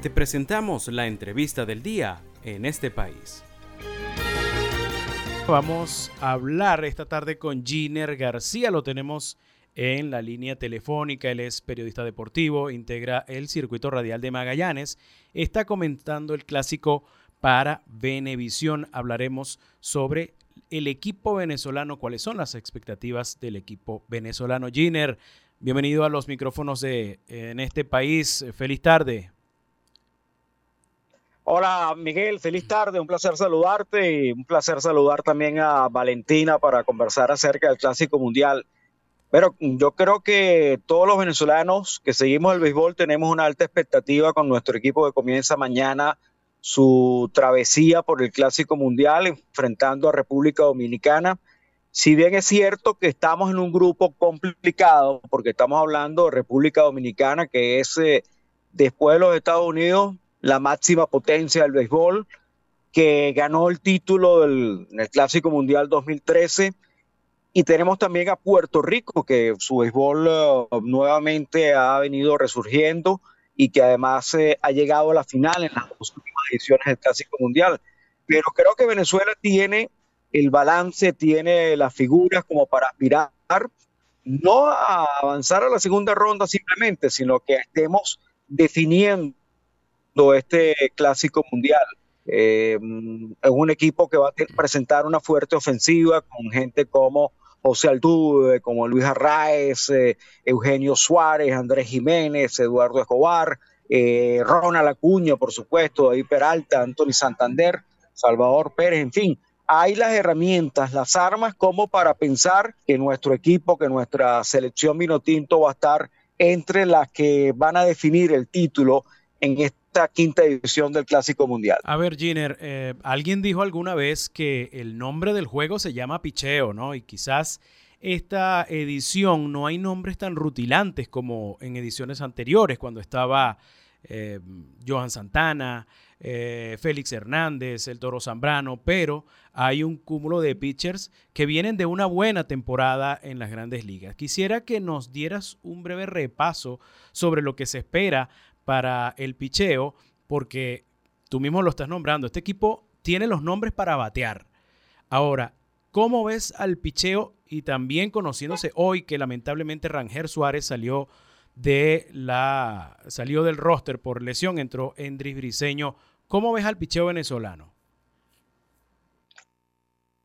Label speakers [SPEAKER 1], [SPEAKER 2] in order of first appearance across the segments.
[SPEAKER 1] Te presentamos la entrevista del día en este país. Vamos a hablar esta tarde con Giner García, lo tenemos en la línea telefónica, él es periodista deportivo, integra el circuito radial de Magallanes, está comentando el clásico para Venevisión. Hablaremos sobre el equipo venezolano, cuáles son las expectativas del equipo venezolano. Giner, bienvenido a los micrófonos de en este país. Feliz tarde.
[SPEAKER 2] Hola Miguel, feliz tarde, un placer saludarte y un placer saludar también a Valentina para conversar acerca del Clásico Mundial. Pero yo creo que todos los venezolanos que seguimos el béisbol tenemos una alta expectativa con nuestro equipo que comienza mañana su travesía por el Clásico Mundial enfrentando a República Dominicana. Si bien es cierto que estamos en un grupo complicado, porque estamos hablando de República Dominicana, que es eh, después de los Estados Unidos la máxima potencia del béisbol, que ganó el título del, Clásico Mundial 2013. Y tenemos también a Puerto Rico, que su béisbol uh, nuevamente ha venido resurgiendo y que además eh, ha llegado a la final en las dos últimas ediciones del Clásico Mundial. Pero creo que Venezuela tiene el balance, tiene las figuras como para aspirar no a avanzar a la segunda ronda simplemente, sino que estemos definiendo este clásico mundial. Eh, es un equipo que va a presentar una fuerte ofensiva con gente como José Altuve, como Luis Arraez, eh, Eugenio Suárez, Andrés Jiménez, Eduardo Escobar, eh, Ronald Acuña, por supuesto, David Peralta, Anthony Santander, Salvador Pérez, en fin. Hay las herramientas, las armas como para pensar que nuestro equipo, que nuestra selección Vinotinto va a estar entre las que van a definir el título en esta quinta edición del Clásico Mundial.
[SPEAKER 1] A ver, Giner, eh, alguien dijo alguna vez que el nombre del juego se llama picheo, ¿no? Y quizás esta edición no hay nombres tan rutilantes como en ediciones anteriores, cuando estaba eh, Johan Santana, eh, Félix Hernández, el Toro Zambrano, pero hay un cúmulo de pitchers que vienen de una buena temporada en las grandes ligas. Quisiera que nos dieras un breve repaso sobre lo que se espera para el picheo, porque tú mismo lo estás nombrando, este equipo tiene los nombres para batear. Ahora, ¿cómo ves al picheo y también conociéndose hoy que lamentablemente Ranger Suárez salió de la salió del roster por lesión, entró Endris Briseño. ¿Cómo ves al picheo venezolano?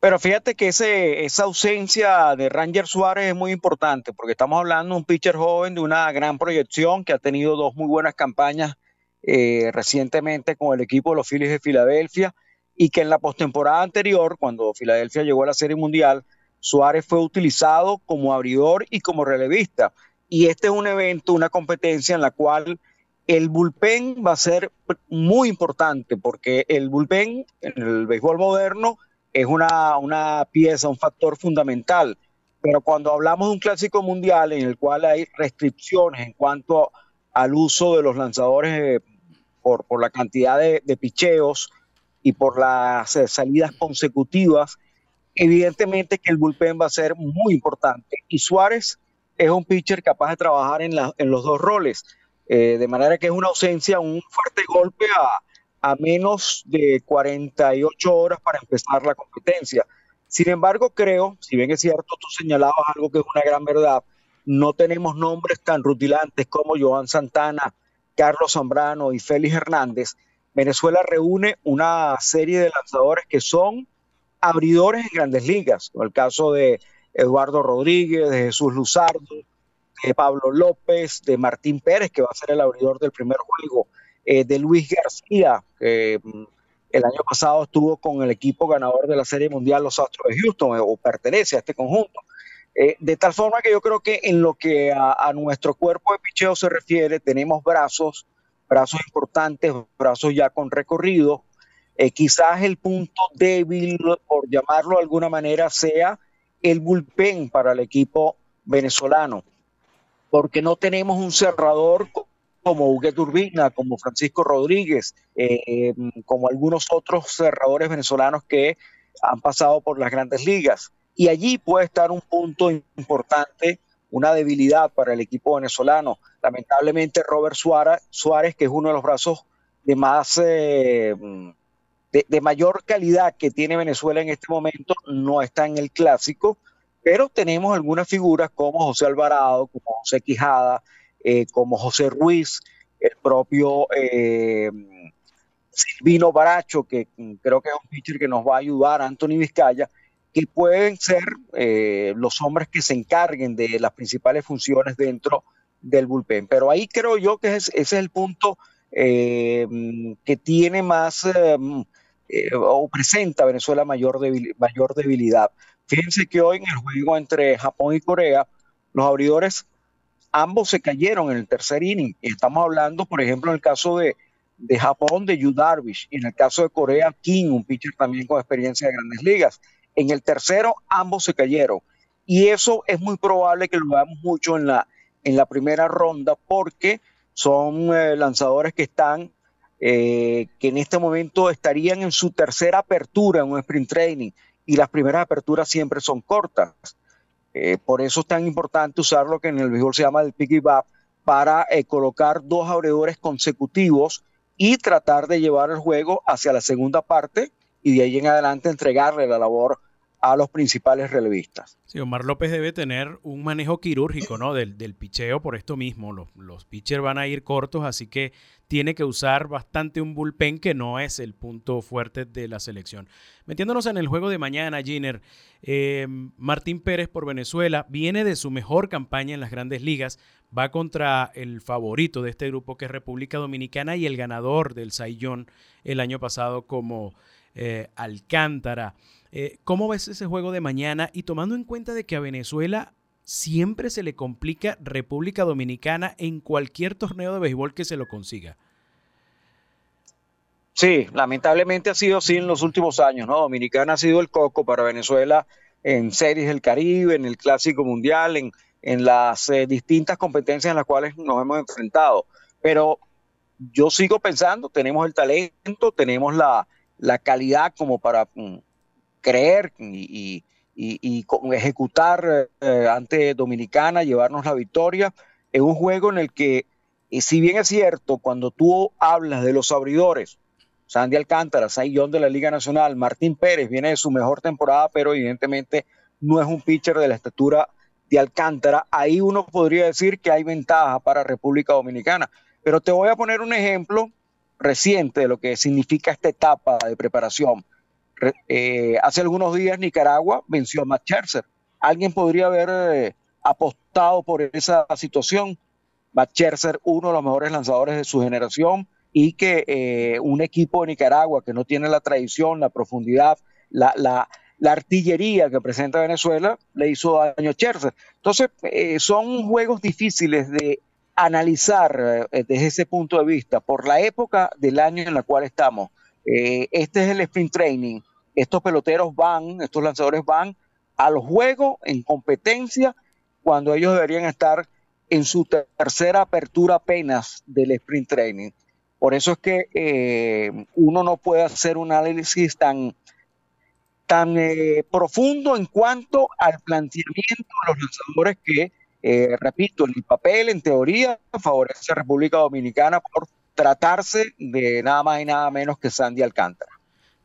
[SPEAKER 2] Pero fíjate que ese, esa ausencia de Ranger Suárez es muy importante porque estamos hablando de un pitcher joven de una gran proyección que ha tenido dos muy buenas campañas eh, recientemente con el equipo de los Phillies de Filadelfia y que en la postemporada anterior, cuando Filadelfia llegó a la Serie Mundial, Suárez fue utilizado como abridor y como relevista. Y este es un evento, una competencia en la cual el bullpen va a ser muy importante porque el bullpen en el béisbol moderno es una, una pieza, un factor fundamental. Pero cuando hablamos de un clásico mundial en el cual hay restricciones en cuanto al uso de los lanzadores eh, por, por, la cantidad de, de, picheos y por las eh, salidas consecutivas, evidentemente que el bullpen va a ser muy importante. Y Suárez es un pitcher capaz de trabajar en, la, en los dos roles. Eh, de manera que es una ausencia, un fuerte golpe a, a menos de 48 horas para empezar la competencia. Sin embargo, creo, si bien es cierto, tú señalabas algo que es una gran verdad, no tenemos nombres tan rutilantes como Joan Santana, Carlos Zambrano y Félix Hernández. Venezuela reúne una serie de lanzadores que son abridores en grandes ligas, como el caso de Eduardo Rodríguez, de Jesús Luzardo, de Pablo López, de Martín Pérez, que va a ser el abridor del primer juego, eh, de Luis García, que mm, el año pasado estuvo con el equipo ganador de la Serie Mundial, los Astros de Houston, eh, o pertenece a este conjunto. Eh, de tal forma que yo creo que en lo que a, nuestro cuerpo de picheo se refiere, tenemos brazos, brazos importantes, brazos ya con recorrido. quizás el punto débil, por llamarlo de alguna manera, sea el bullpen para el equipo venezolano, porque no tenemos un cerrador como Huguet Urbina, como Francisco Rodríguez, eh, como algunos otros cerradores venezolanos que han pasado por las grandes ligas. Y allí puede estar un punto importante, una debilidad para el equipo venezolano. Lamentablemente Robert Suárez, Suárez que es uno de los brazos de más de, de, mayor calidad que tiene Venezuela en este momento no está en el clásico, pero tenemos algunas figuras como José Alvarado, como José Quijada, como José Ruiz, el propio eh, Silvino Baracho, que creo que es un pitcher que nos va a ayudar, Anthony Vizcaya, que pueden ser eh, los hombres que se encarguen de las principales funciones dentro del bullpen. Pero ahí creo yo que ese es el punto eh, que tiene más o presenta Venezuela mayor, mayor debilidad. Fíjense que hoy en el juego entre Japón y Corea, los abridores ambos se cayeron en el tercer inning. Estamos hablando, por ejemplo, en el caso de, Japón, de Yu Darvish, y en el caso de Corea, King, un pitcher también con experiencia de grandes ligas. En el tercero, ambos se cayeron. Y eso es muy probable que lo veamos mucho en la, primera ronda, porque son eh, lanzadores que están, eh, que en este momento estarían en su tercera apertura en un sprint training, y las primeras aperturas siempre son cortas. Eh, por eso es tan importante usar lo que en el béisbol se llama el piggyback para eh, colocar dos abredores consecutivos y tratar de llevar el juego hacia la segunda parte y de ahí en adelante entregarle la labor a los principales relevistas.
[SPEAKER 1] Sí, Omar López debe tener un manejo quirúrgico ¿no? del, del picheo por esto mismo. Los, los pitchers van a ir cortos, así que tiene que usar bastante un bullpen que no es el punto fuerte de la selección. Metiéndonos en el juego de mañana, Giner, eh, Martín Pérez por Venezuela viene de su mejor campaña en las grandes ligas, va contra el favorito de este grupo que es República Dominicana y el ganador del Saiyón el año pasado como eh, Alcántara. Eh, ¿Cómo ves ese juego de mañana? Y tomando en cuenta de que a Venezuela siempre se le complica República Dominicana en cualquier torneo de béisbol que se lo consiga.
[SPEAKER 2] Sí, lamentablemente ha sido así en los últimos años, ¿no? Dominicana ha sido el coco para Venezuela en series del Caribe, en el Clásico Mundial, en, las eh, distintas competencias en las cuales nos hemos enfrentado. Pero yo sigo pensando, tenemos el talento, tenemos la, la calidad como para mm, creer y, ejecutar eh, ante Dominicana, llevarnos la victoria en un juego en el que, si bien es cierto, cuando tú hablas de los abridores, Sandy Alcántara, John de la Liga Nacional, Martín Pérez viene de su mejor temporada, pero evidentemente no es un pitcher de la estatura de Alcántara. Ahí uno podría decir que hay ventaja para República Dominicana. Pero te voy a poner un ejemplo reciente de lo que significa esta etapa de preparación. Eh, hace algunos días Nicaragua venció a Matt Scherzer. ¿Alguien podría haber eh, apostado por esa situación? Matt Scherzer, uno de los mejores lanzadores de su generación, y que eh, un equipo de Nicaragua que no tiene la tradición, la profundidad, la, la, artillería que presenta Venezuela, le hizo daño a Scherzer. Entonces, son juegos difíciles de analizar desde ese punto de vista, por la época del año en la cual estamos. este es el sprint training, estos peloteros van, estos lanzadores van al juego en competencia cuando ellos deberían estar en su tercera apertura apenas del sprint training. Por eso es que eh, uno no puede hacer un análisis tan, tan eh, profundo en cuanto al planteamiento de los lanzadores que, eh, repito, el papel, en teoría, favorece a República Dominicana por tratarse de nada más y nada menos que Sandy Alcántara.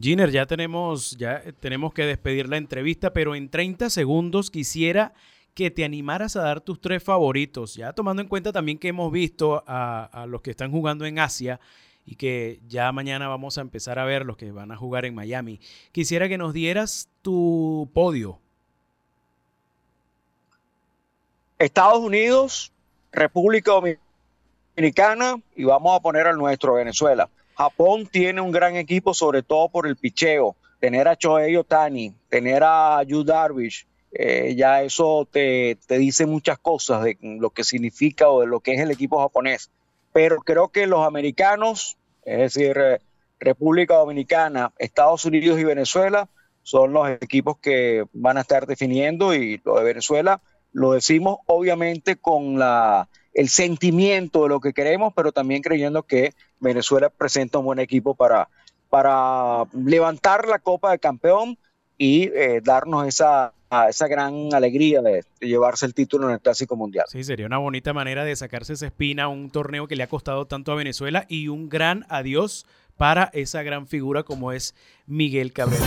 [SPEAKER 1] Giner, ya tenemos, ya tenemos que despedir la entrevista, pero en 30 segundos quisiera que te animaras a dar tus tres favoritos, ya tomando en cuenta también que hemos visto a, los que están jugando en Asia y que ya mañana vamos a empezar a ver los que van a jugar en Miami. Quisiera que nos dieras tu podio.
[SPEAKER 2] Estados Unidos, República Dominicana y vamos a poner al nuestro, Venezuela. Japón tiene un gran equipo, sobre todo por el picheo. Tener a Shohei Otani, tener a Yu Darvish, eh, ya eso te, dice muchas cosas de lo que significa o de lo que es el equipo japonés. Pero creo que los americanos, es decir, eh, República Dominicana, Estados Unidos y Venezuela, son los equipos que van a estar definiendo y lo de Venezuela lo decimos obviamente con la el sentimiento de lo que queremos, pero también creyendo que Venezuela presenta un buen equipo para, para levantar la Copa de Campeón y eh, darnos esa, esa gran alegría de, llevarse el título en el Clásico Mundial.
[SPEAKER 3] Sí, sería una bonita manera de sacarse esa espina un torneo que le ha costado tanto a Venezuela y un gran adiós para esa gran figura como es Miguel Cabrera.